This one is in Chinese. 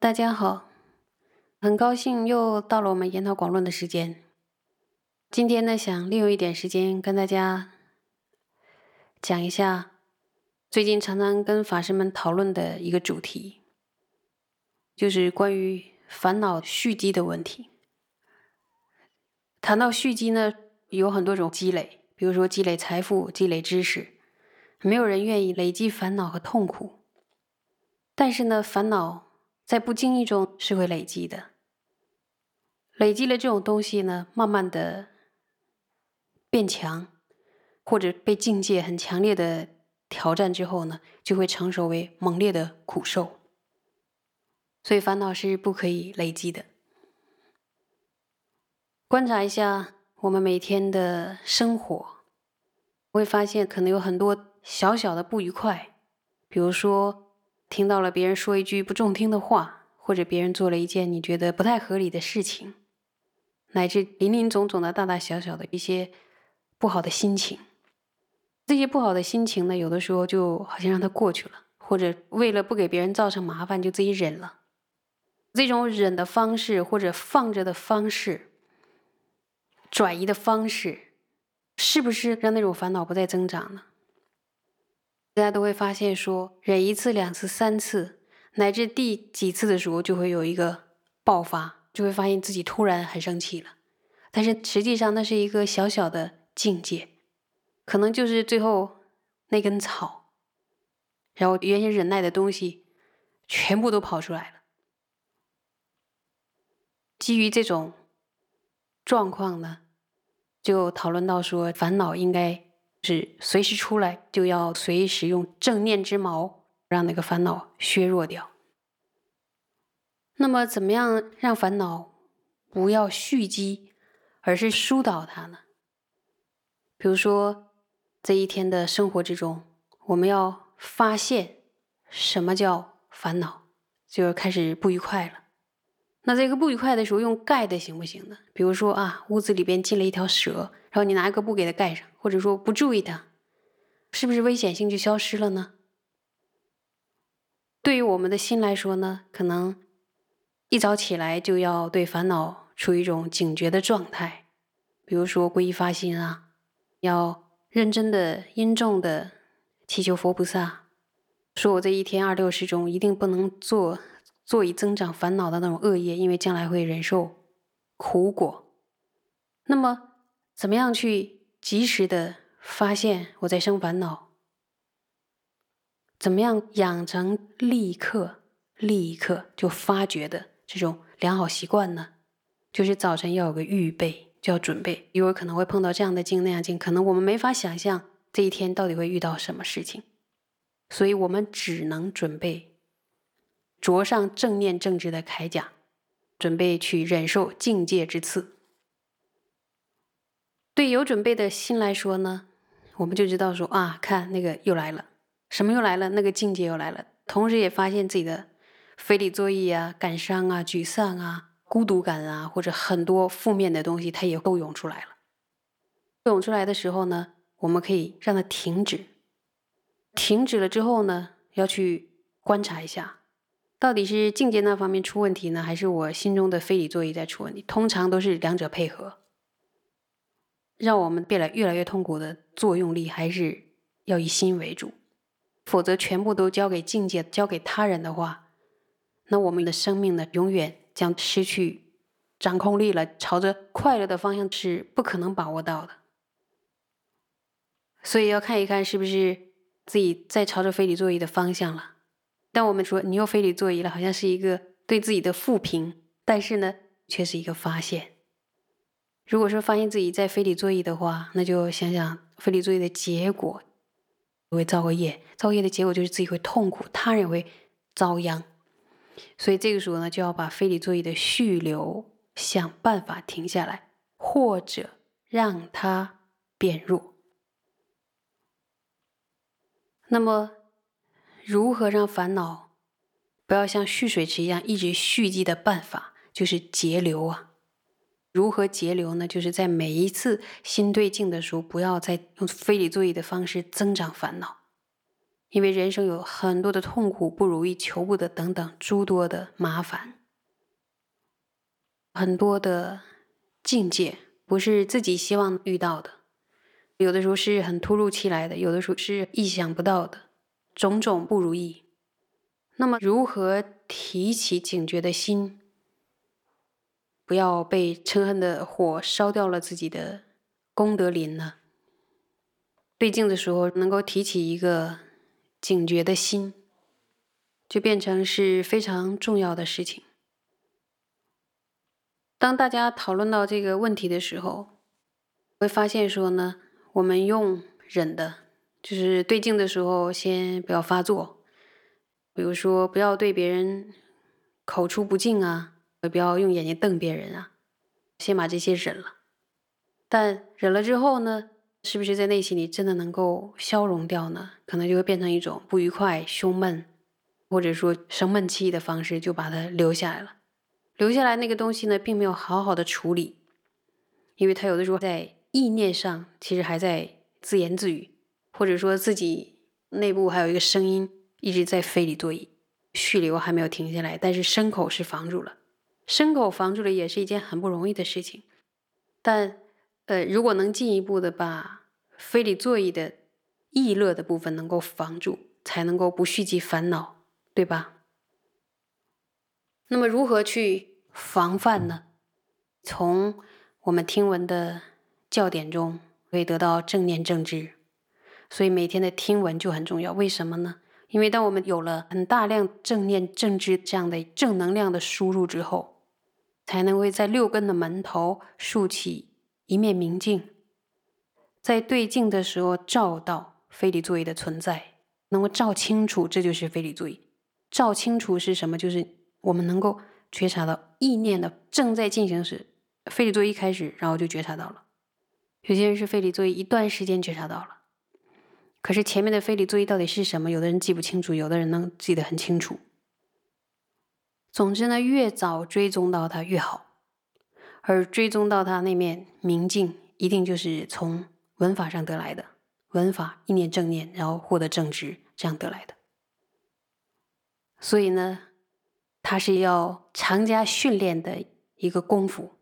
大家好，很高兴又到了我们研讨广论的时间。今天呢，想利用一点时间跟大家讲一下最近常常跟法师们讨论的一个主题，就是关于烦恼蓄积的问题。谈到蓄积呢，有很多种积累，比如说积累财富、积累知识，没有人愿意累积烦恼和痛苦。但是呢，烦恼在不经意中是会累积的。累积了这种东西呢，慢慢的变强，或者被境界很强烈的挑战之后呢，就会成熟为猛烈的苦受。所以烦恼是不可以累积的。观察一下我们每天的生活，会发现可能有很多小小的不愉快，比如说。听到了别人说一句不中听的话，或者别人做了一件你觉得不太合理的事情，乃至林林总总的大大小小的一些不好的心情，这些不好的心情呢，有的时候就好像让它过去了，或者为了不给别人造成麻烦，就自己忍了。这种忍的方式，或者放着的方式，转移的方式，是不是让那种烦恼不再增长呢？大家都会发现，说忍一次、两次、三次，乃至第几次的时候，就会有一个爆发，就会发现自己突然很生气了。但是实际上，那是一个小小的境界，可能就是最后那根草，然后原先忍耐的东西全部都跑出来了。基于这种状况呢，就讨论到说，烦恼应该。是随时出来，就要随时用正念之矛，让那个烦恼削弱掉。那么，怎么样让烦恼不要蓄积，而是疏导它呢？比如说，这一天的生活之中，我们要发现什么叫烦恼，就开始不愉快了。那这个不愉快的时候，用盖的行不行呢？比如说啊，屋子里边进了一条蛇。然后你拿一个布给它盖上，或者说不注意它，是不是危险性就消失了呢？对于我们的心来说呢，可能一早起来就要对烦恼处于一种警觉的状态，比如说皈依发心啊，要认真的、殷重的祈求佛菩萨，说我这一天二六时中一定不能做做以增长烦恼的那种恶业，因为将来会忍受苦果。那么。怎么样去及时的发现我在生烦恼？怎么样养成立刻、立刻就发觉的这种良好习惯呢？就是早晨要有个预备，就要准备，因为可能会碰到这样的境那样境，可能我们没法想象这一天到底会遇到什么事情，所以我们只能准备着上正念正直的铠甲，准备去忍受境界之刺。对有准备的心来说呢，我们就知道说啊，看那个又来了，什么又来了？那个境界又来了。同时也发现自己的非礼作意啊、感伤啊、沮丧啊、孤独感啊，或者很多负面的东西，它也都涌出来了。涌出来的时候呢，我们可以让它停止。停止了之后呢，要去观察一下，到底是境界那方面出问题呢，还是我心中的非礼作意在出问题？通常都是两者配合。让我们变得越来越痛苦的作用力，还是要以心为主。否则，全部都交给境界、交给他人的话，那我们的生命呢，永远将失去掌控力了。朝着快乐的方向是不可能把握到的。所以要看一看，是不是自己在朝着非礼作意的方向了。但我们说你又非礼作意了，好像是一个对自己的负评，但是呢，却是一个发现。如果说发现自己在非礼作意的话，那就想想非礼作意的结果，会造个业，造业的结果就是自己会痛苦，他人会遭殃。所以这个时候呢，就要把非礼作意的续流想办法停下来，或者让它变弱。那么，如何让烦恼不要像蓄水池一样一直蓄积的办法，就是节流啊。如何节流呢？就是在每一次心对境的时候，不要再用非理作意的方式增长烦恼。因为人生有很多的痛苦、不如意、求不得等等诸多的麻烦，很多的境界不是自己希望遇到的，有的时候是很突如其来的，有的时候是意想不到的，种种不如意。那么，如何提起警觉的心，不要被嗔恨的火烧掉了自己的功德林呢？对镜的时候，能够提起一个。警觉的心，就变成是非常重要的事情。当大家讨论到这个问题的时候，会发现说呢，我们用忍的，就是对镜的时候先不要发作，比如说不要对别人口出不敬啊，也不要用眼睛瞪别人啊，先把这些忍了。但忍了之后呢？是不是在内心里真的能够消融掉呢？可能就会变成一种不愉快、胸闷，或者说生闷气的方式，就把它留下来了。留下来那个东西呢，并没有好好的处理，因为他有的时候在意念上其实还在自言自语，或者说自己内部还有一个声音一直在非礼作揖，蓄流还没有停下来，但是牲口是防住了，牲口防住了也是一件很不容易的事情，但。呃，如果能进一步的把非礼作意的意乐的部分能够防住，才能够不蓄积烦恼，对吧？那么如何去防范呢？从我们听闻的教典中可以得到正念正知，所以每天的听闻就很重要。为什么呢？因为当我们有了很大量正念正知这样的正能量的输入之后，才能会在六根的门头竖起。一面明镜，在对镜的时候照到非礼作意的存在，能够照清楚，这就是非礼作意。照清楚是什么？就是我们能够觉察到意念的正在进行时，非礼作意开始，然后就觉察到了。有些人是非礼作意一段时间觉察到了，可是前面的非礼作意到底是什么？有的人记不清楚，有的人能记得很清楚。总之呢，越早追踪到它越好。而追踪到他那面明镜，一定就是从文法上得来的。文法一念正念，然后获得正直，这样得来的。所以呢，它是要常加训练的一个功夫。